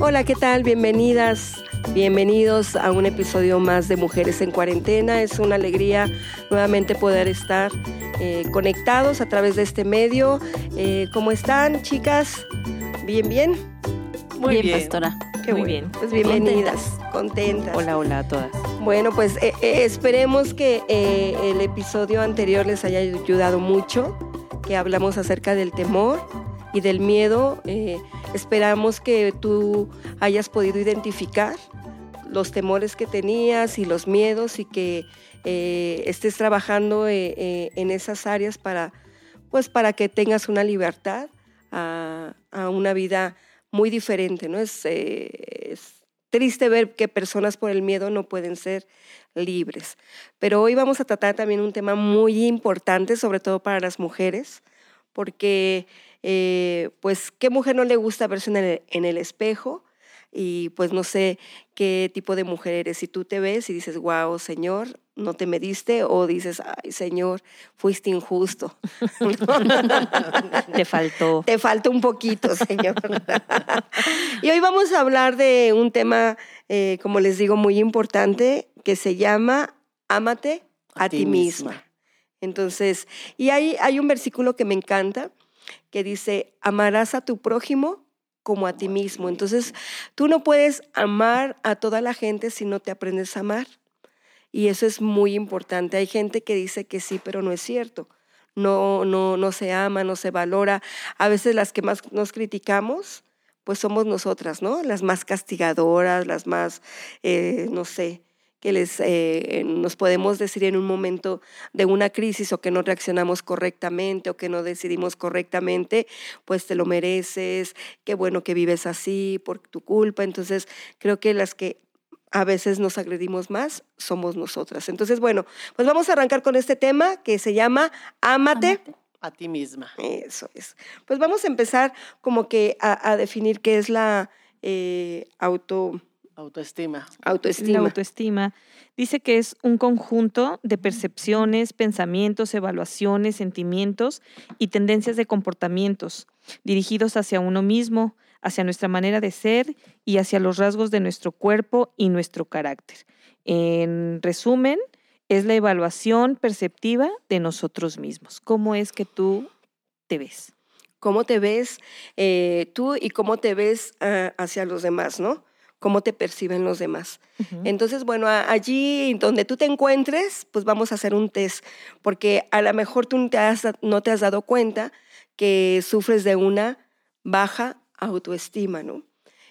Hola, ¿qué tal? Bienvenidas, bienvenidos a un episodio más de Mujeres en Cuarentena. Es una alegría nuevamente poder estar eh, conectados a través de este medio. Eh, ¿Cómo están, chicas? ¿Bien, bien? Muy bien, pastora. Qué Muy bien. Pues bienvenidas, contentas. Hola, hola a todas. Bueno, pues eh, esperemos que el episodio anterior les haya ayudado mucho, que hablamos acerca del temor y del miedo. Eh, esperamos que tú hayas podido identificar los temores que tenías y los miedos y que eh, estés trabajando eh, en esas áreas para, pues, para que tengas una libertad a, una vida muy diferente. ¿no? Es, es, triste ver que personas por el miedo no pueden ser libres. Pero hoy vamos a tratar también un tema muy importante, sobre todo para las mujeres, porque eh, pues qué mujer no le gusta verse en el, espejo y pues no sé qué tipo de mujer eres. Si tú te ves y dices, wow, Señor, no te mediste o dices, ay, Señor, fuiste injusto. te faltó. Te faltó un poquito, Señor. y hoy vamos a hablar de un tema, eh, como les digo, muy importante que se llama Ámate a, ti misma. Entonces, y hay, hay un versículo que me encanta que dice, amarás a tu prójimo como a ti mismo. Entonces, tú no puedes amar a toda la gente si no te aprendes a amar. Y eso es muy importante. Hay gente que dice que sí, pero no es cierto. No, no, no se ama, no se valora. A veces las que más nos criticamos, pues somos nosotras, ¿no? Las más castigadoras, las más, eh, no sé, que les, eh, nos podemos decir en un momento de una crisis o que no reaccionamos correctamente o que no decidimos correctamente, pues te lo mereces, qué bueno que vives así por tu culpa. Entonces, creo que las que a veces nos agredimos más somos nosotras. Entonces, bueno, pues vamos a arrancar con este tema que se llama Ámate. A ti misma. Eso es. Pues vamos a empezar como que a, definir qué es la eh, auto Autoestima. Autoestima. La autoestima dice que es un conjunto de percepciones, pensamientos, evaluaciones, sentimientos y tendencias de comportamientos dirigidos hacia uno mismo, hacia nuestra manera de ser y hacia los rasgos de nuestro cuerpo y nuestro carácter. En resumen, es la evaluación perceptiva de nosotros mismos. ¿Cómo es que tú te ves? ¿Cómo te ves eh, tú y cómo te ves ah, hacia los demás, no? Cómo te perciben los demás. Entonces, bueno, allí donde tú te encuentres, pues vamos a hacer un test, porque a lo mejor tú no te has, dado cuenta que sufres de una baja autoestima, ¿no?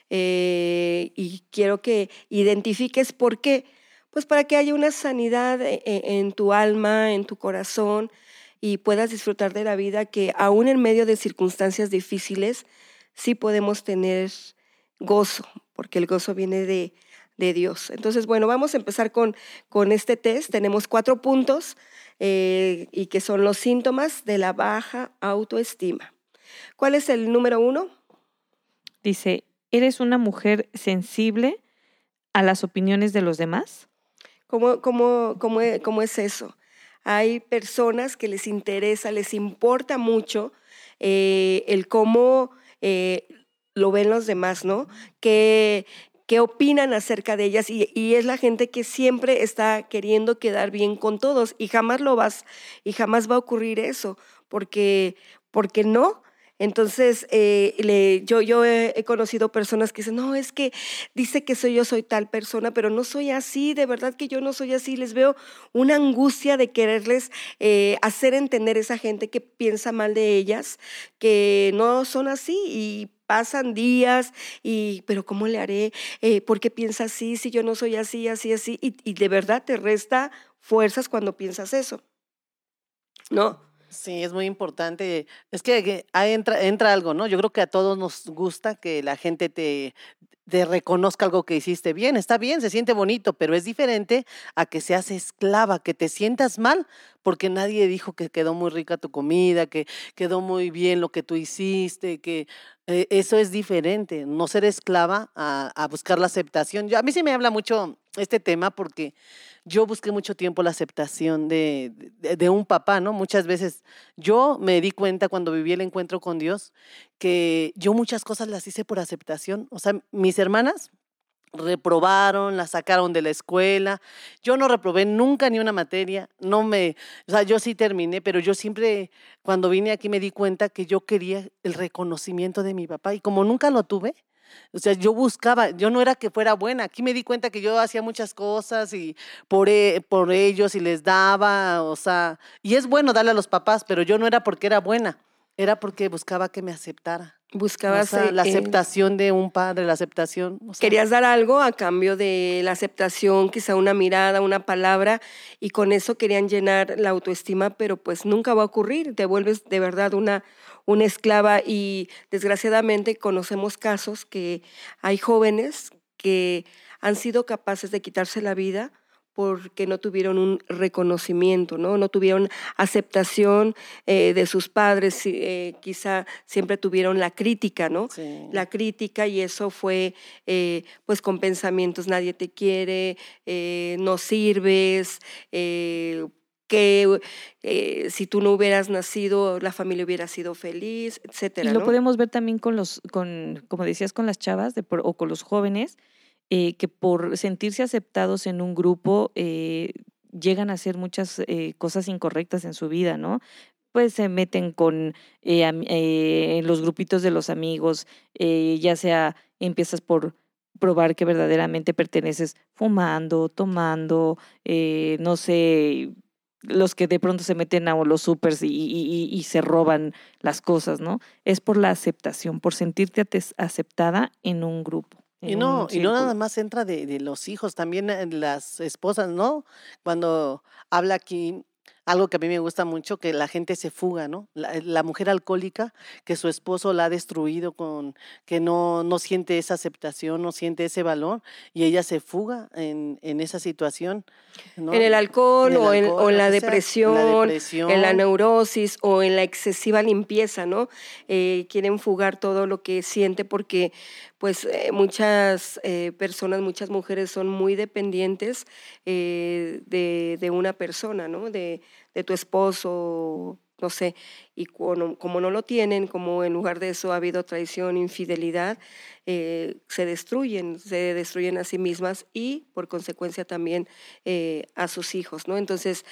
Eh, y quiero que identifiques por qué, pues para que haya una sanidad e, e, en tu alma, en tu corazón, y puedas disfrutar de la vida que aún en medio de circunstancias difíciles, sí podemos tener gozo, porque el gozo viene de, Dios. Entonces, bueno, vamos a empezar con, con este test. Tenemos cuatro puntos eh, y que son los síntomas de la baja autoestima. ¿Cuál es el número uno? Dice, ¿eres una mujer sensible a las opiniones de los demás? ¿Cómo, cómo, cómo, cómo es eso? Hay personas que les interesa, les importa mucho eh, el cómo eh, lo ven los demás, ¿no? ¿Qué, qué opinan acerca de ellas? Y, y, es la gente que siempre está queriendo quedar bien con todos y jamás lo vas, y jamás va a ocurrir eso, porque, porque no. Entonces, eh, le, yo, yo he, conocido personas que dicen, no, es que dice que soy yo, soy tal persona, pero no soy así, de verdad que yo no soy así. Les veo una angustia de quererles eh, hacer entender a esa gente que piensa mal de ellas, que no son así y pasan días y, pero ¿cómo le haré? Eh, ¿Por qué piensa así si yo no soy así, así, así? Y, y de verdad te resta fuerzas cuando piensas eso. ¿No? Sí, es muy importante. Es que ahí entra, entra algo, ¿no? Yo creo que a todos nos gusta que la gente te, reconozca algo que hiciste bien. Está bien, se siente bonito, pero es diferente a que seas esclava, que te sientas mal porque nadie dijo que quedó muy rica tu comida, que quedó muy bien lo que tú hiciste, que eh, eso es diferente, no ser esclava a, a buscar la aceptación. Yo, a mí sí me habla mucho este tema porque yo busqué mucho tiempo la aceptación de, un papá, ¿no? Muchas veces yo me di cuenta cuando viví el encuentro con Dios que yo muchas cosas las hice por aceptación. O sea, mis hermanas reprobaron, la sacaron de la escuela. Yo no reprobé nunca ni una materia, no me, o sea, yo sí terminé, pero yo siempre cuando vine aquí me di cuenta que yo quería el reconocimiento de mi papá y como nunca lo tuve, o sea, yo buscaba, yo no era que fuera buena, aquí me di cuenta que yo hacía muchas cosas y por, e, por ellos y les daba, o sea, y es bueno darle a los papás, pero yo no era porque era buena, era porque buscaba que me aceptara. Buscabas o sea, la aceptación de un padre, la aceptación. O sea, querías dar algo a cambio de la aceptación, quizá una mirada, una palabra, y con eso querían llenar la autoestima, pero pues nunca va a ocurrir. Te vuelves de verdad una, una esclava y desgraciadamente conocemos casos que hay jóvenes que han sido capaces de quitarse la vida porque no tuvieron un reconocimiento, no, no tuvieron aceptación eh, de sus padres, eh, quizá siempre tuvieron la crítica, ¿no? Sí. La crítica y eso fue eh, pues con pensamientos, nadie te quiere, no sirves, que eh, si tú no hubieras nacido, la familia hubiera sido feliz, etcétera. Y lo ¿no? podemos ver también con los, con, como decías, con las chavas de, o con los jóvenes, eh, que por sentirse aceptados en un grupo eh, llegan a hacer muchas cosas incorrectas en su vida, ¿no? Pues se meten con los grupitos de los amigos, ya sea empiezas por probar que verdaderamente perteneces fumando, tomando, no sé, los que de pronto se meten a los supers y, y, y, se roban las cosas, ¿no? Es por la aceptación, por sentirte aceptada en un grupo. Y no, y no nada más entra de, de, los hijos, también las esposas, ¿no? Cuando habla aquí algo que a mí me gusta mucho, que la gente se fuga, ¿no? La, la, mujer alcohólica, que su esposo la ha destruido con, que no, no siente esa aceptación, no siente ese valor, y ella se fuga en, en esa situación. ¿no? En el alcohol, En el o, en, alcohol, o en la o sea, depresión, en la la depresión. neurosis o en la excesiva limpieza, ¿no? Eh, quieren fugar todo lo que siente porque pues eh, muchas eh, personas, muchas mujeres son muy dependientes eh, de, de, una persona, ¿no? De, de tu esposo, no sé, y como, no lo tienen, como en lugar de eso ha habido traición, infidelidad, eh, se destruyen, se destruyen a sí mismas y por consecuencia también a sus hijos, ¿no? Entonces,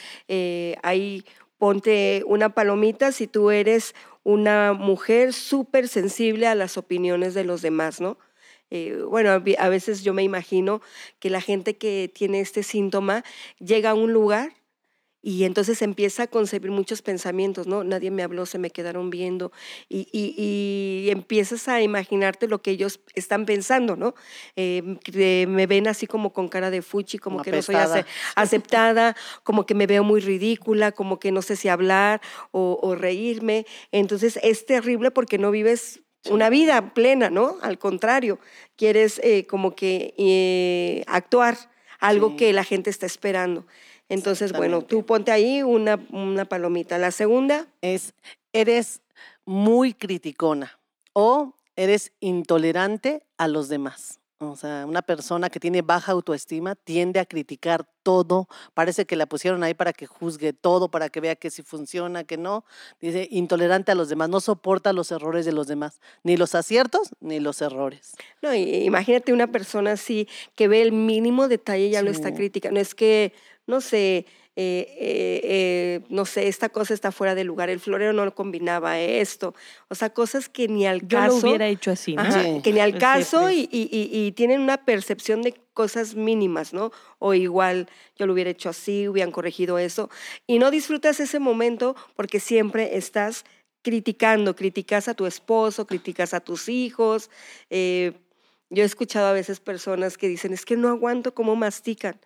ahí ponte una palomita si tú eres una mujer súper sensible a las opiniones de los demás, ¿no? Eh, bueno, a veces yo me imagino que la gente que tiene este síntoma llega a un lugar y entonces empieza a concebir muchos pensamientos, ¿no? Nadie me habló, se me quedaron viendo y, y, y empiezas a imaginarte lo que ellos están pensando, ¿no? Eh, me ven así como con cara de fuchi, como, como que apestada. no soy ace aceptada, como que me veo muy ridícula, como que no sé si hablar o, o reírme. Entonces es terrible porque no vives una vida plena, ¿no? Al contrario, quieres eh, como que eh, actuar algo sí. que la gente está esperando. Entonces, bueno, tú ponte ahí una, una palomita. La segunda es, eres muy criticona o eres intolerante a los demás. O sea, una persona que tiene baja autoestima tiende a criticar todo. Parece que la pusieron ahí para que juzgue todo, para que vea que si funciona, que no. Dice, intolerante a los demás, no soporta los errores de los demás, ni los aciertos ni los errores. No, imagínate una persona así que ve el mínimo detalle y ya sí. lo está criticando. Es que, no sé, eh, eh, eh, no sé, esta cosa está fuera de lugar, el florero no combinaba esto, o sea, cosas que ni al caso. Yo lo hubiera hecho así, ¿no? Ajá, sí. Que ni al caso y, y, y, tienen una percepción de cosas mínimas, ¿no? O igual yo lo hubiera hecho así, hubieran corregido eso, y no disfrutas ese momento porque siempre estás criticando, criticas a tu esposo, criticas a tus hijos. Eh, yo he escuchado a veces personas que dicen, es que no aguanto cómo mastican.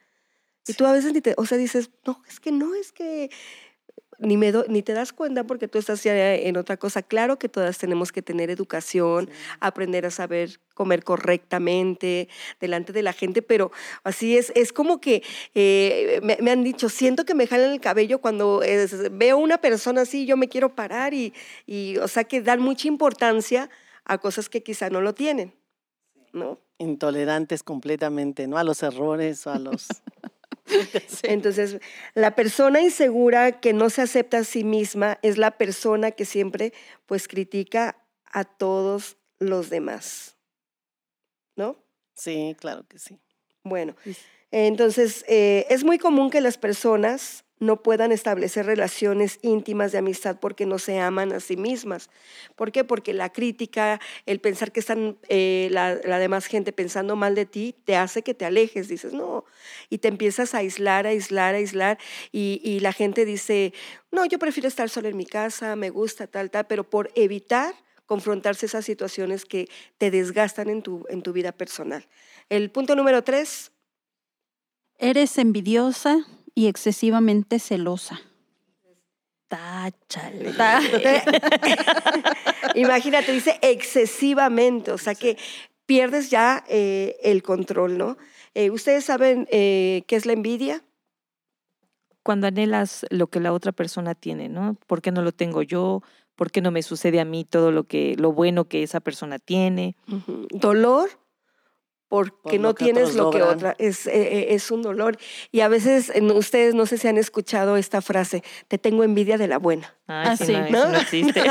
Y tú a veces ni te, o sea, dices, no, es que no, es que ni, me do, ni te das cuenta porque tú estás ya en otra cosa. Claro que todas tenemos que tener educación, sí. aprender a saber comer correctamente delante de la gente, pero así es, es como que eh, me, me, han dicho, siento que me jalan el cabello cuando es, veo una persona así, yo me quiero parar y, y, o sea, que dan mucha importancia a cosas que quizá no lo tienen, ¿no? Intolerantes completamente, ¿no? A los errores o a los... Entonces, la persona insegura que no se acepta a sí misma es la persona que siempre pues critica a todos los demás. ¿No? Sí, claro que sí. Bueno, entonces eh, es muy común que las personas no puedan establecer relaciones íntimas de amistad porque no se aman a sí mismas. ¿Por qué? Porque la crítica, el pensar que están eh, la, demás gente pensando mal de ti, te hace que te alejes, dices, no, y te empiezas a aislar, a aislar, a aislar, y, y la gente dice, no, yo prefiero estar sola en mi casa, me gusta tal, tal, pero por evitar confrontarse esas situaciones que te desgastan en tu, en tu vida personal. El punto número tres. Eres envidiosa, y excesivamente celosa. Táchale. Imagínate, dice excesivamente, o sea que pierdes ya eh, el control, ¿no? Eh, ¿Ustedes saben eh, qué es la envidia? Cuando anhelas lo que la otra persona tiene, ¿no? ¿Por qué no lo tengo yo? ¿Por qué no me sucede a mí todo lo que lo bueno que esa persona tiene? Dolor porque no tienes lo que otra, es, eh, eh, es un dolor. Y a veces ustedes no sé si han escuchado esta frase, te tengo envidia de la buena. Ah, sí, no, ¿no? existe.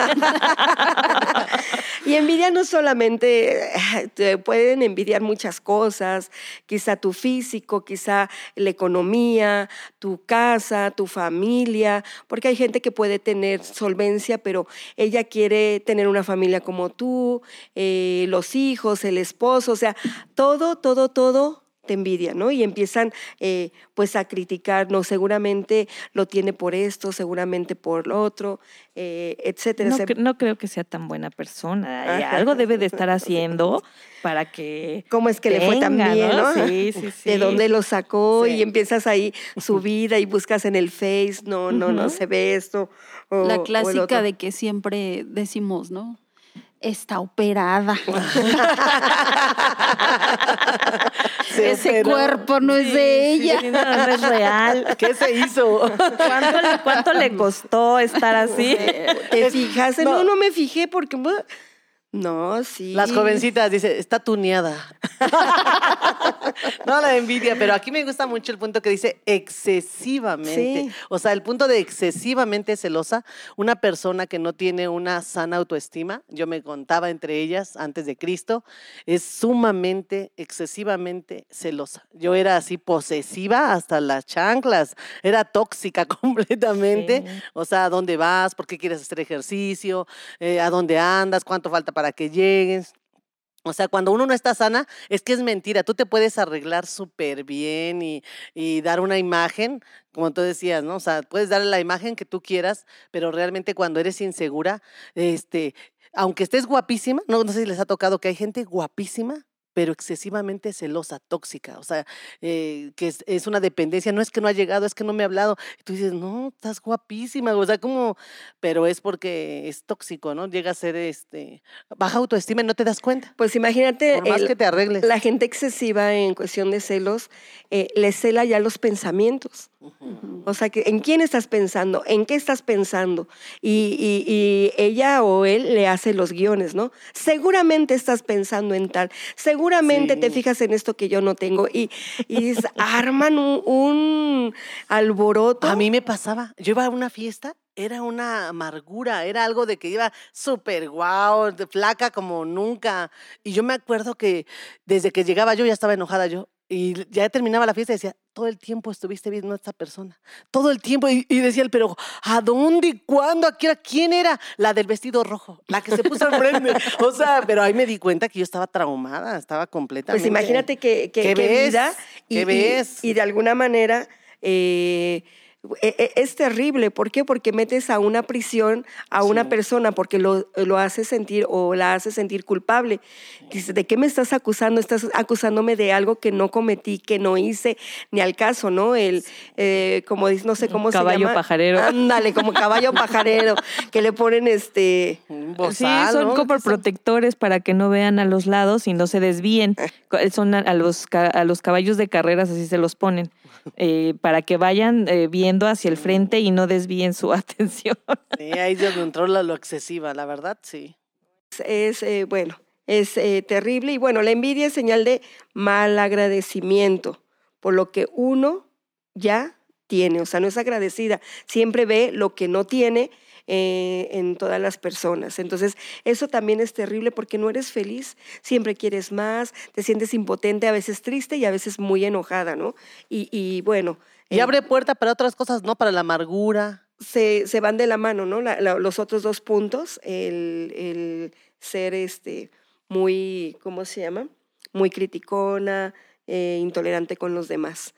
y envidia no solamente, te pueden envidiar muchas cosas, quizá tu físico, quizá la economía, tu casa, tu familia, porque hay gente que puede tener solvencia, pero ella quiere tener una familia como tú, eh, los hijos, el esposo, o sea, todo, todo, todo te envidia, ¿no? Y empiezan eh, pues a criticar, no, seguramente lo tiene por esto, seguramente por lo otro, eh, etcétera. No, creo que sea tan buena persona. Algo debe de estar haciendo para que. ¿Cómo es que le fue tan bien, ¿no? Sí, sí, sí. De dónde lo sacó y empiezas ahí su vida y buscas en el Face, no, no, no se ve esto. La clásica de que siempre decimos, ¿no? Está operada. Ese cuerpo no es de ella. no, es real. ¿Qué se hizo? ¿Cuánto le, costó estar así? ¿Te fijas? No. no, me fijé porque no, sí. Las jovencitas, dice, está tuneada. no la envidia, pero aquí me gusta mucho el punto que dice excesivamente. O sea, el punto de excesivamente celosa, una persona que no tiene una sana autoestima, yo me contaba entre ellas antes de Cristo, es sumamente, excesivamente celosa. Yo era así posesiva hasta las chanclas, era tóxica completamente. O sea, ¿a dónde vas? ¿Por qué quieres hacer ejercicio? Eh, ¿A dónde andas? ¿Cuánto falta para que llegues. O sea, cuando uno no está sana, es que es mentira. Tú te puedes arreglar súper bien y, dar una imagen, como tú decías, ¿no? O sea, puedes dar la imagen que tú quieras, pero realmente cuando eres insegura, este, aunque estés guapísima, no, no sé si les ha tocado que hay gente guapísima, pero excesivamente celosa, tóxica, o sea, eh, que es, una dependencia, no es que no ha llegado, es que no me ha hablado, y tú dices, no, estás guapísima, o sea, como, pero es porque es tóxico, ¿no? Llega a ser, este, baja autoestima y no te das cuenta. Pues imagínate, Por más que te arregles. la gente excesiva en cuestión de celos, eh, le cela ya los pensamientos. O sea, que ¿en quién estás pensando? ¿En qué estás pensando? Y, ella o él le hace los guiones, ¿no? Seguramente estás pensando en tal, seguramente te fijas en esto que yo no tengo y, y arman un, alboroto. A mí me pasaba, yo iba a una fiesta era una amargura, era algo de que iba súper guau, de flaca como nunca. Y yo me acuerdo que desde que llegaba yo ya estaba enojada yo. Y ya terminaba la fiesta y decía, todo el tiempo estuviste viendo a esta persona. Todo el tiempo. Y, decía él, pero ¿a dónde? y ¿Cuándo? ¿A quién era? La del vestido rojo, la que se puso frente. o sea, pero ahí me di cuenta que yo estaba traumada, estaba completamente. Pues imagínate que, que, ¿Qué ves? y, ves? Y, de alguna manera. Eh, es terrible. ¿Por qué? Porque metes a una prisión a una persona porque lo, lo hace sentir o la hace sentir culpable. Dice, ¿de qué me estás acusando? Estás acusándome de algo que no cometí, que no hice, ni al caso, ¿no? El, eh, como dice, no sé cómo se llama. Caballo pajarero. Ándale, como caballo pajarero, que le ponen este... sí, son como protectores para que no vean a los lados y no se desvíen. Eh. Son a los, a los caballos de carreras, así se los ponen. Eh, para que vayan eh, viendo hacia el frente y no desvíen su atención. Sí, ahí se controla lo excesiva, la verdad, sí. Es, eh, bueno, es terrible y bueno, la envidia es señal de mal agradecimiento por lo que uno ya tiene, o sea, no es agradecida, siempre ve lo que no tiene eh, en todas las personas. Entonces, eso también es terrible porque no eres feliz, siempre quieres más, te sientes impotente, a veces triste y a veces muy enojada, ¿no? Y, bueno. Y abre puerta para otras cosas, ¿no? Para la amargura. Se, se van de la mano, ¿no? los otros dos puntos, el, el ser este, muy, ¿cómo se llama? Muy criticona, eh, intolerante con los demás.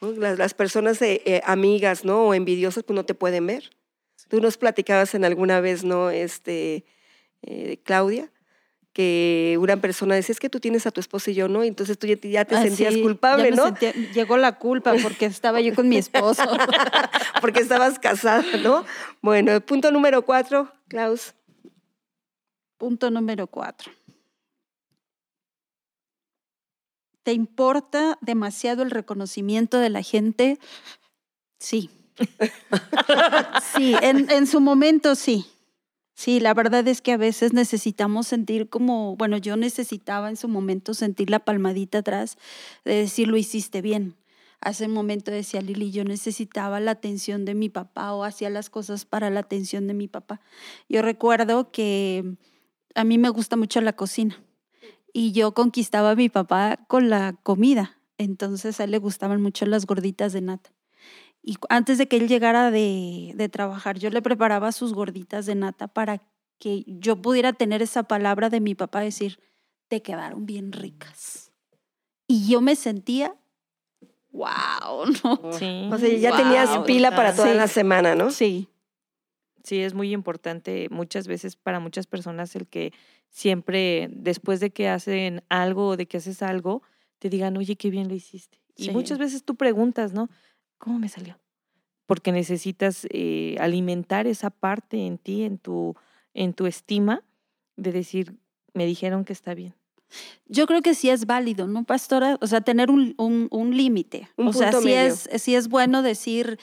Las, personas eh, eh, amigas, ¿no? O envidiosas, pues no te pueden ver. Tú nos platicabas en alguna vez, ¿no? Este, Claudia, que una persona decía, es que tú tienes a tu esposo y yo no, y entonces tú ya, te ah, sentías culpable, ¿no? llegó la culpa porque estaba yo con mi esposo. porque estabas casada, ¿no? Bueno, punto número cuatro, Klaus. Punto número cuatro. ¿Te importa demasiado el reconocimiento de la gente? Sí. Sí, en, su momento sí. Sí, la verdad es que a veces necesitamos sentir como, bueno, yo necesitaba en su momento sentir la palmadita atrás de decir lo hiciste bien. Hace un momento decía Lili, yo necesitaba la atención de mi papá o hacía las cosas para la atención de mi papá. Yo recuerdo que a mí me gusta mucho la cocina y yo conquistaba a mi papá con la comida. Entonces a él le gustaban mucho las gorditas de nata. Y antes de que él llegara de, de, trabajar, yo le preparaba sus gorditas de nata para que yo pudiera tener esa palabra de mi papá, decir, te quedaron bien ricas. Y yo me sentía, wow, ¿no? Sí. O sea, ya tenías pila para toda la semana, ¿no? Sí. Sí, es muy importante muchas veces para muchas personas el que siempre después de que hacen algo o de que haces algo, te digan, oye, qué bien lo hiciste. Y muchas veces tú preguntas, ¿no? ¿Cómo me salió? Porque necesitas eh, alimentar esa parte en ti, en tu, en tu estima, de decir, me dijeron que está bien. Yo creo que sí es válido, ¿no, pastora? O sea, tener un, un, límite. O sea, sí es, sí es bueno decir,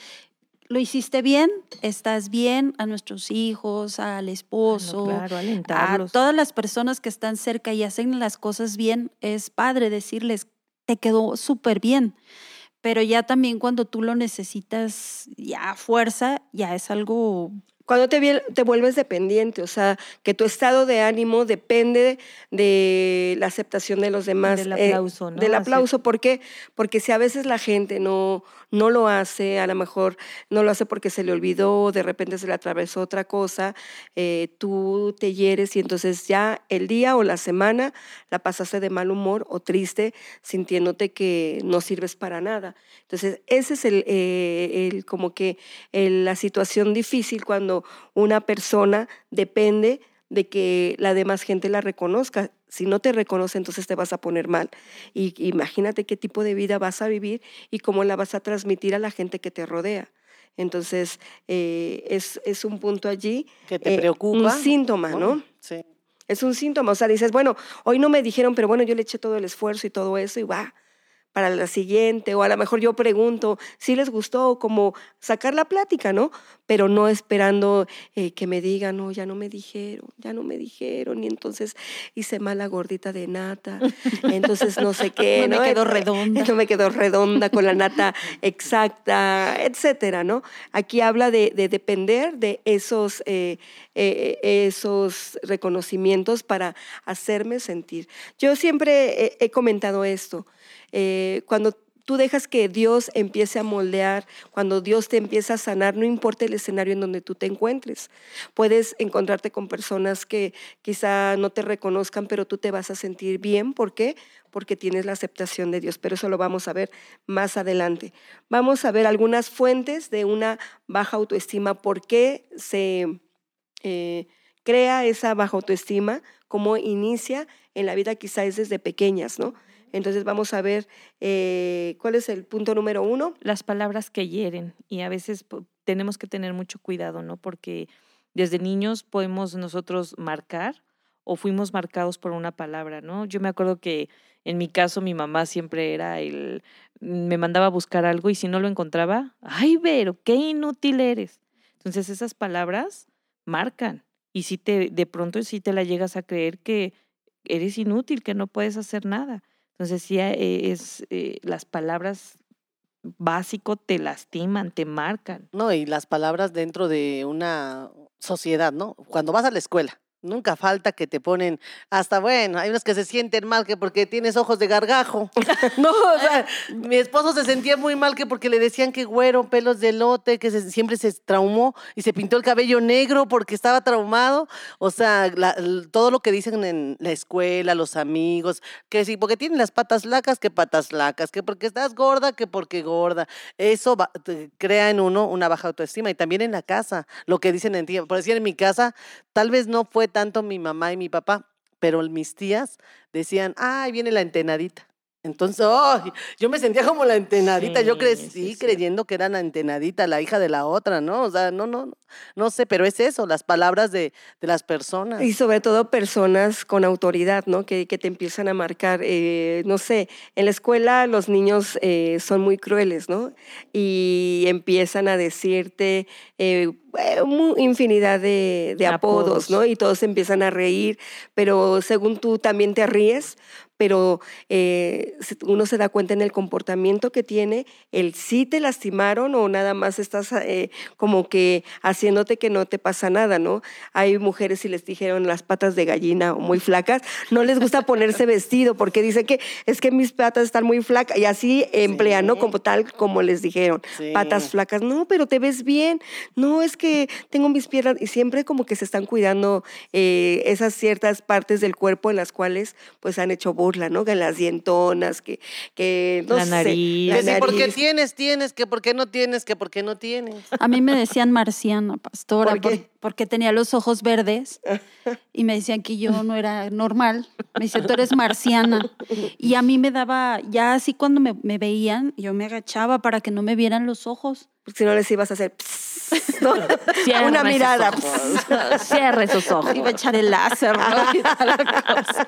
lo hiciste bien, estás bien a nuestros hijos, al esposo, a todas las personas que están cerca y hacen las cosas bien, es padre decirles, te quedó súper bien. Pero ya también cuando tú lo necesitas ya fuerza, ya es algo cuando te, te, vuelves dependiente, o sea, que tu estado de ánimo depende de la aceptación de los demás. Del eh, aplauso, ¿no? Del aplauso, ¿por qué? Porque si a veces la gente no, no lo hace, a lo mejor no lo hace porque se le olvidó, de repente se le atravesó otra cosa, eh, tú te hieres y entonces ya el día o la semana la pasaste de mal humor o triste, sintiéndote que no sirves para nada. Entonces, ese es el, eh, el como que la situación difícil cuando una persona depende de que la demás gente la reconozca. Si no te reconoce, entonces te vas a poner mal. Y imagínate qué tipo de vida vas a vivir y cómo la vas a transmitir a la gente que te rodea. Entonces, eh, es, un punto allí. Que te eh, preocupa. Un síntoma, ¿no? Sí. Es un síntoma. O sea, dices, bueno, hoy no me dijeron, pero bueno, yo le eché todo el esfuerzo y todo eso y va para la siguiente, o a lo mejor yo pregunto si les gustó, como sacar la plática, ¿no? Pero no esperando eh, que me digan, no, ya no me dijeron, ya no me dijeron, y entonces hice mala gordita de nata, entonces no sé qué, no, ¿no? me quedó redonda. No me quedó redonda con la nata exacta, etcétera, ¿no? Aquí habla de, depender de esos, eh, eh, esos reconocimientos para hacerme sentir. Yo siempre he comentado esto, eh, cuando tú dejas que Dios empiece a moldear, cuando Dios te empieza a sanar, no importa el escenario en donde tú te encuentres. Puedes encontrarte con personas que quizá no te reconozcan, pero tú te vas a sentir bien. ¿Por qué? Porque tienes la aceptación de Dios, pero eso lo vamos a ver más adelante. Vamos a ver algunas fuentes de una baja autoestima, por qué se eh, crea esa baja autoestima, cómo inicia en la vida quizá es desde pequeñas, ¿no? Entonces vamos a ver eh, cuál es el punto número uno. Las palabras que hieren y a veces tenemos que tener mucho cuidado, ¿no? Porque desde niños podemos nosotros marcar o fuimos marcados por una palabra, ¿no? Yo me acuerdo que en mi caso mi mamá siempre era el, me mandaba a buscar algo y si no lo encontraba, ay, Vero, qué inútil eres. Entonces esas palabras marcan y si te, de pronto si te la llegas a creer que eres inútil, que no puedes hacer nada. Entonces, sí, eh, es, eh, las palabras básico te lastiman, te marcan. No, y las palabras dentro de una sociedad, ¿no? Cuando vas a la escuela, Nunca falta que te ponen, hasta bueno, hay unos que se sienten mal que porque tienes ojos de gargajo. no, o sea, mi esposo se sentía muy mal que porque le decían que güero, pelos de lote, que siempre se traumó y se pintó el cabello negro porque estaba traumado. O sea, todo lo que dicen en la escuela, los amigos, que sí, porque tienen las patas flacas, que patas flacas, que porque estás gorda, que porque gorda. Eso va- crea en uno una baja autoestima y también en la casa, lo que dicen en ti. Por decir, en mi casa, tal vez no fue tanto mi mamá y mi papá, pero mis tías decían, ay, viene la entenadita. Entonces, yo me sentía como la entenadita. yo crecí sí, sí. creyendo que era la entenadita, la hija de la otra, ¿no? O sea, no, no, no, no sé, pero es eso, las palabras de, de las personas. Y sobre todo personas con autoridad, ¿no? Que, que te empiezan a marcar, eh, no sé, en la escuela los niños eh, son muy crueles, ¿no? Y empiezan a decirte eh, infinidad de, de apodos, Apodos. ¿no? Y todos empiezan a reír, pero según tú también te ríes, pero eh, uno se da cuenta en el comportamiento que tiene, el sí te lastimaron o nada más estás eh, como que haciéndote que no te pasa nada, ¿no? Hay mujeres, si les dijeron las patas de gallina o muy flacas, no les gusta ponerse vestido porque dicen que es que mis patas están muy flacas y así emplean, ¿no? Como tal, como les dijeron, Sí. patas flacas, no, pero te ves bien, no, es que tengo mis piernas y siempre como que se están cuidando eh, esas ciertas partes del cuerpo en las cuales pues han hecho burla, ¿no? Que las dientonas, que, que no La sé, nariz. la Que si porque nariz. tienes, tienes, que porque no tienes, que porque no tienes. A mí me decían marciana, pastora, ¿Por qué? por- porque tenía los ojos verdes y me decían que yo no era normal. Me decían, tú eres marciana. Y a mí me daba, ya así cuando me, me veían, yo me agachaba para que no me vieran los ojos. Si no les ibas a hacer pss, ¿no? Cierra una mirada. ojos. Cierra esos ojos. Iba a echar el láser, ¿no? Y toda la cosa.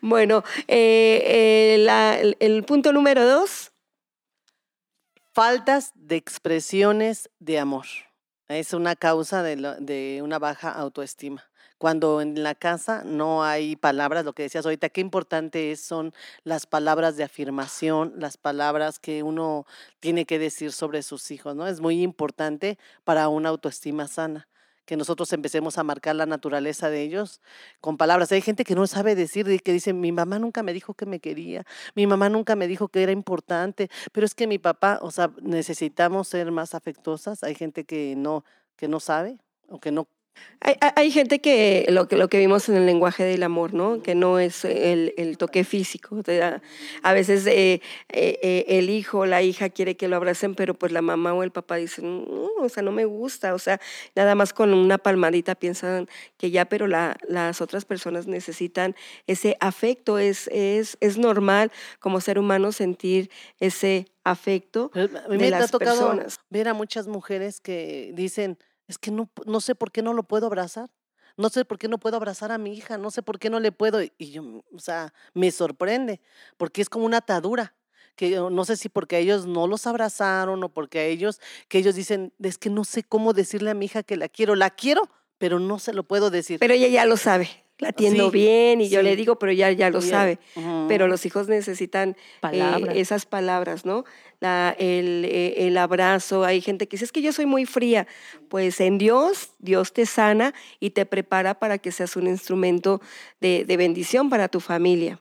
Bueno, eh, eh, la- el, el punto número dos, Faltas de expresiones de amor. Es una causa de, de una baja autoestima. Cuando en la casa no hay palabras, lo que decías ahorita, qué importante es- son las palabras de afirmación, las palabras que uno tiene que decir sobre sus hijos, ¿no? Es muy importante para una autoestima sana que nosotros empecemos a marcar la naturaleza de ellos con palabras. Hay gente que no sabe decir, que dice, mi mamá nunca me dijo que me quería, mi mamá nunca me dijo que era importante, pero es que mi papá, o sea, necesitamos ser más afectuosas. Hay gente que no, que no sabe o que no Hay, hay- gente que lo, que lo que vimos en el lenguaje del amor, ¿no? Que no es el, el toque físico. a veces eh, eh, eh, el hijo o la hija quiere que lo abracen, pero pues la mamá o el papá dicen, no, o sea, no me gusta. O sea, nada más con una palmadita piensan que ya, pero la- las otras personas necesitan ese afecto. Es, es, es normal como ser humano sentir ese afecto Pero a mí de me ha las tocado personas. ver a muchas mujeres que dicen, es que no, no sé por qué no lo puedo abrazar. No sé por qué no puedo abrazar a mi hija, no sé por qué no le puedo. Y yo, mm, o sea, me sorprende, porque es como una atadura, que no sé si porque a ellos no los abrazaron o porque a ellos, que ellos dicen, es que no sé cómo decirle a mi hija que la quiero, la quiero, pero no se lo puedo decir. Pero ella ya lo sabe. La atiendo Sí, bien y yo le digo, pero ya, ya lo Bien. sabe. Pero los hijos necesitan eh, Palabras. esas palabras, ¿no? La, el, eh, el abrazo. Hay gente que dice, es que yo soy muy fría. Pues en Dios, Dios te sana y te prepara para que seas un instrumento de, de bendición para tu familia.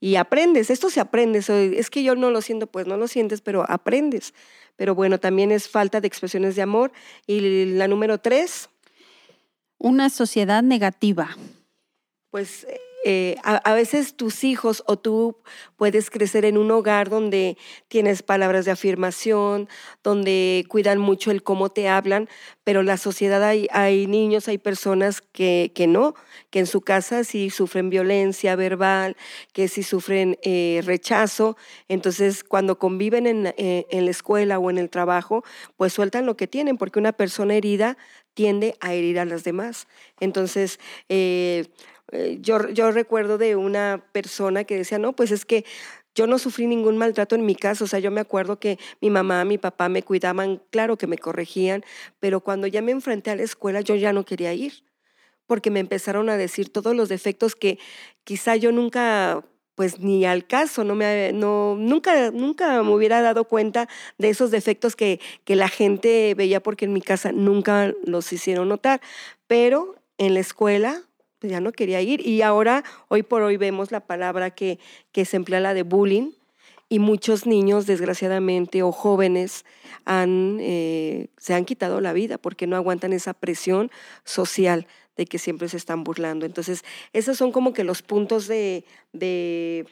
Y aprendes, esto se aprende. Es que yo no lo siento, pues no lo sientes, pero aprendes. Pero bueno, también es falta de expresiones de amor. Y la número tres, Una sociedad negativa. Pues eh, a, veces tus hijos o tú puedes crecer en un hogar donde tienes palabras de afirmación, donde cuidan mucho el cómo te hablan, pero en la sociedad hay, niños, hay personas que, no, que en su casa sí sufren violencia verbal, que sí sufren eh, rechazo. Entonces, cuando conviven en, eh, en la escuela o en el trabajo, pues sueltan lo que tienen, porque una persona herida tiende a herir a las demás. Entonces, yo, yo recuerdo de una persona que decía, no, pues es que yo no sufrí ningún maltrato en mi casa, o sea, yo me acuerdo que mi mamá, mi papá me cuidaban, claro que me corregían, pero cuando ya me enfrenté a la escuela yo ya no quería ir, porque me empezaron a decir todos los defectos que quizá yo nunca pues ni al caso, no me, no, nunca, nunca me hubiera dado cuenta de esos defectos que, que la gente veía porque en mi casa nunca los hicieron notar, pero en la escuela pues ya no quería ir y ahora, hoy por hoy vemos la palabra que, que se emplea la de bullying y muchos niños, desgraciadamente, o jóvenes, han, eh, se han quitado la vida porque no aguantan esa presión social de que siempre se están burlando. Entonces, esos son como que los puntos de, de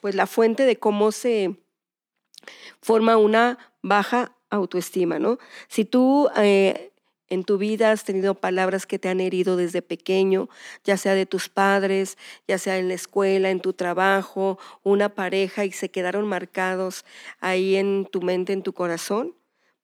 pues la fuente de cómo se forma una baja autoestima, ¿no? Si tú eh, en tu vida has tenido palabras que te han herido desde pequeño, ya sea de tus padres, ya sea en la escuela, en tu trabajo, una pareja y se quedaron marcados ahí en tu mente, en tu corazón,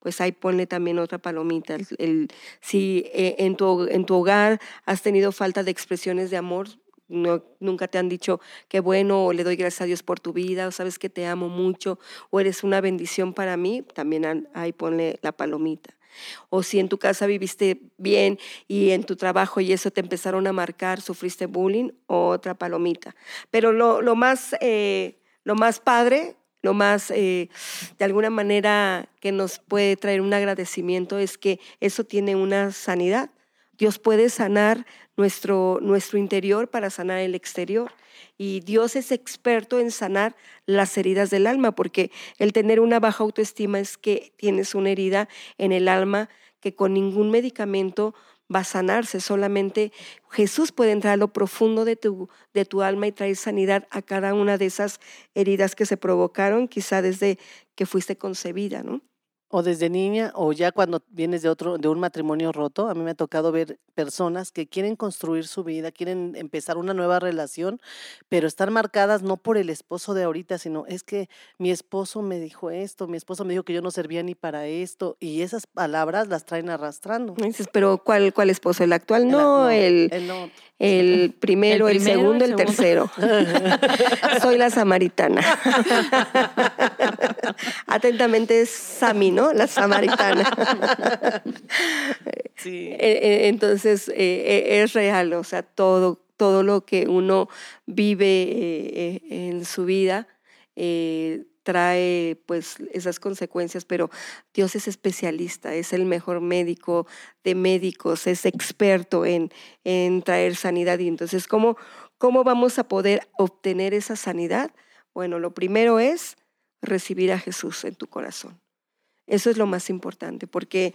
pues ahí ponle también otra palomita. El, si eh, en, tu, en tu hogar has tenido falta de expresiones de amor, nunca te han dicho qué bueno o le doy gracias a Dios por tu vida o sabes que te amo mucho o eres una bendición para mí, también ahí ponle la palomita. O si en tu casa viviste bien y en tu trabajo y eso te empezaron a marcar, sufriste bullying, otra palomita. Pero lo, más, eh, lo más padre, lo más eh, de alguna manera que nos puede traer un agradecimiento es que eso tiene una sanidad. Dios puede sanar nuestro, nuestro interior para sanar el exterior. Y Dios es experto en sanar las heridas del alma, porque el tener una baja autoestima es que tienes una herida en el alma que con ningún medicamento va a sanarse, solamente Jesús puede entrar a lo profundo de tu, de tu alma y traer sanidad a cada una de esas heridas que se provocaron, quizá desde que fuiste concebida, ¿no? O desde niña o ya cuando vienes de otro de un matrimonio roto, a mí me ha tocado ver personas que quieren construir su vida, quieren empezar una nueva relación, pero están marcadas no por el esposo de ahorita, sino es que mi esposo me dijo esto, mi esposo me dijo que yo no servía ni para esto y esas palabras las traen arrastrando. Dices, pero ¿cuál cuál esposo? El actual, no, el, el, primero, el, segundo, el, tercero. Soy la samaritana. Atentamente es Sami, ¿no? La samaritana. sí. E, e, entonces, e, es real, o sea, todo, todo lo que uno vive eh, en su vida eh, trae pues esas consecuencias, pero Dios es especialista, es el mejor médico de médicos, es experto en, en traer sanidad. Y entonces, ¿cómo, ¿cómo vamos a poder obtener esa sanidad? Bueno, lo primero es recibir a Jesús en tu corazón. Eso es lo más importante, porque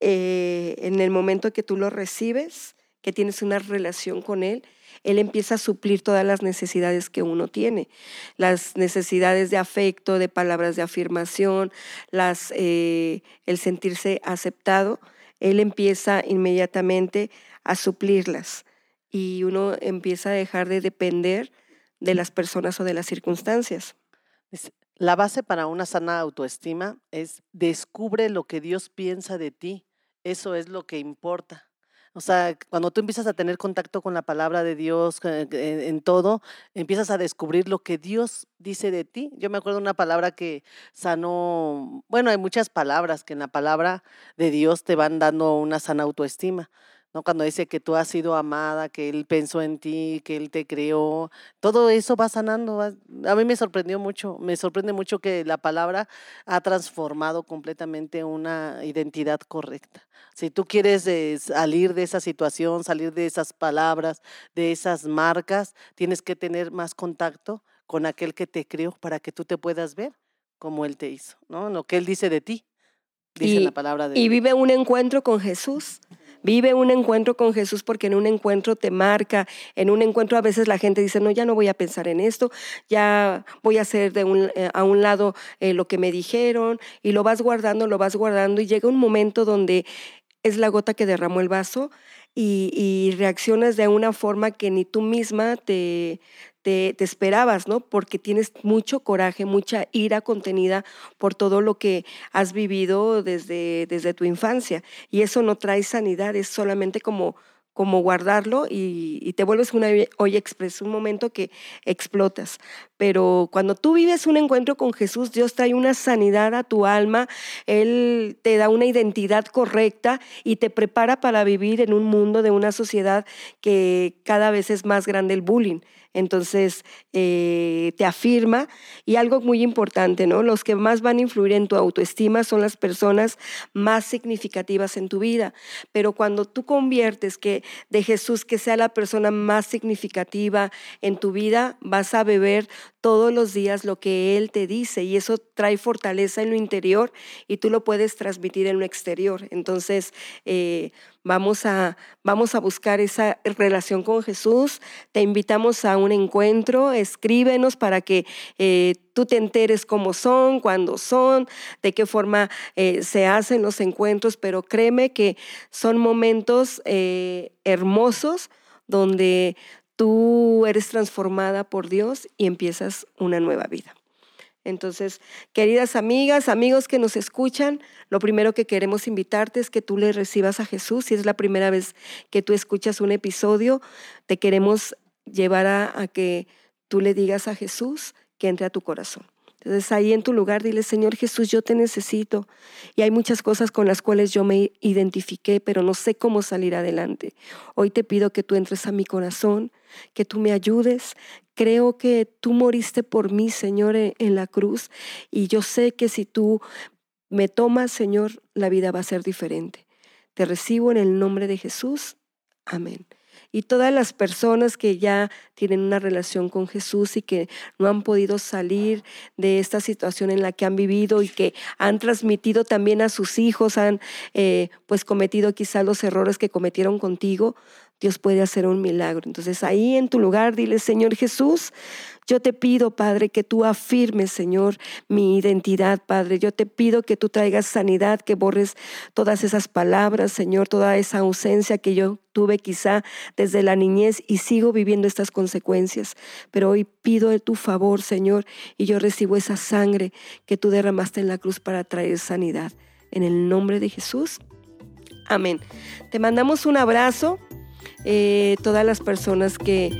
eh, en el momento que tú lo recibes, que tienes una relación con Él, Él empieza a suplir todas las necesidades que uno tiene, las necesidades de afecto, de palabras de afirmación, las, eh, el sentirse aceptado, Él empieza inmediatamente a suplirlas y uno empieza a dejar de depender de las personas o de las circunstancias. La base para una sana autoestima es descubre lo que Dios piensa de ti. Eso es lo que importa. O sea, cuando tú empiezas a tener contacto con la palabra de Dios eh, en, todo, empiezas a descubrir lo que Dios dice de ti. Yo me acuerdo una palabra que sanó, bueno, hay muchas palabras que en la palabra de Dios te van dando una sana autoestima. ¿No? Cuando dice que tú has sido amada, que Él pensó en ti, que Él te creó, todo eso va sanando. A mí me sorprendió mucho, me sorprende mucho que la palabra ha transformado completamente una identidad correcta. Si tú quieres eh, salir de esa situación, salir de esas palabras, de esas marcas, tienes que tener más contacto con aquel que te creó para que tú te puedas ver como Él te hizo, ¿no? Lo que Él dice de ti, dice la palabra de Y vive un encuentro con Jesús. Vive un encuentro con Jesús porque en un encuentro te marca, en un encuentro a veces la gente dice, no, ya no voy a pensar en esto, ya voy a hacer de un, eh, a un lado eh, lo que me dijeron y lo vas guardando, lo vas guardando y llega un momento donde es la gota que derramó el vaso y, y reaccionas de una forma que ni tú misma te, te, esperabas, ¿no? Porque tienes mucho coraje, mucha ira contenida por todo lo que has vivido desde, desde tu infancia. Y eso no trae sanidad, es solamente como como guardarlo y, te vuelves una olla express, un momento que explotas. Pero cuando tú vives un encuentro con Jesús, Dios trae una sanidad a tu alma, Él te da una identidad correcta y te prepara para vivir en un mundo de una sociedad que cada vez es más grande el bullying. Entonces, eh, te afirma. Y algo muy importante, ¿no? Los que más van a influir en tu autoestima son las personas más significativas en tu vida. Pero cuando tú conviertes que de Jesús que sea la persona más significativa en tu vida, vas a beber todos los días lo que Él te dice y eso trae fortaleza en lo interior y tú lo puedes transmitir en lo exterior. Entonces, eh, vamos, a, vamos a buscar esa relación con Jesús. Te invitamos a un encuentro, escríbenos para que eh, tú te enteres cómo son, cuándo son, de qué forma eh, se hacen los encuentros, pero créeme que son momentos hermosos donde tú eres transformada por Dios y empiezas una nueva vida. Entonces, queridas amigas, amigos que nos escuchan, lo primero que queremos invitarte es que tú le recibas a Jesús. Si es la primera vez que tú escuchas un episodio, te queremos llevar a, que tú le digas a Jesús que entre a tu corazón. Entonces ahí en tu lugar dile, Señor Jesús, yo te necesito. Y hay muchas cosas con las cuales yo me identifiqué, pero no sé cómo salir adelante. Hoy te pido que tú entres a mi corazón, que tú me ayudes. Creo que tú moriste por mí, Señor, e, en la cruz. Y yo sé que si tú me tomas, Señor, la vida va a ser diferente. Te recibo en el nombre de Jesús. Amén y todas las personas que ya tienen una relación con Jesús y que no han podido salir de esta situación en la que han vivido y que han transmitido también a sus hijos, han eh, pues cometido quizás los errores que cometieron contigo, Dios puede hacer un milagro. Entonces ahí en tu lugar dile, Señor Jesús, yo te pido, Padre, que tú afirmes, Señor, mi identidad, Padre. Yo te pido que tú traigas sanidad, que borres todas esas palabras, Señor, toda esa ausencia que yo tuve quizá desde la niñez y sigo viviendo estas consecuencias. Pero hoy pido tu favor, Señor, y yo recibo esa sangre que tú derramaste en la cruz para traer sanidad. En el nombre de Jesús. Amén. Te mandamos un abrazo. Eh, todas las personas que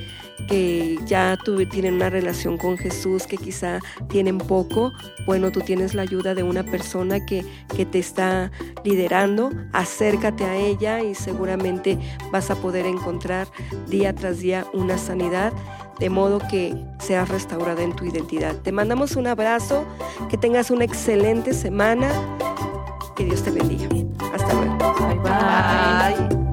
que ya tú, tienen una relación con Jesús, que quizá tienen poco, bueno, tú tienes la ayuda de una persona que, que te está liderando, acércate a ella y seguramente vas a poder encontrar día tras día una sanidad de modo que seas restaurada en tu identidad. Te mandamos un abrazo, que tengas una excelente semana, que Dios te bendiga. Hasta luego. bye. bye.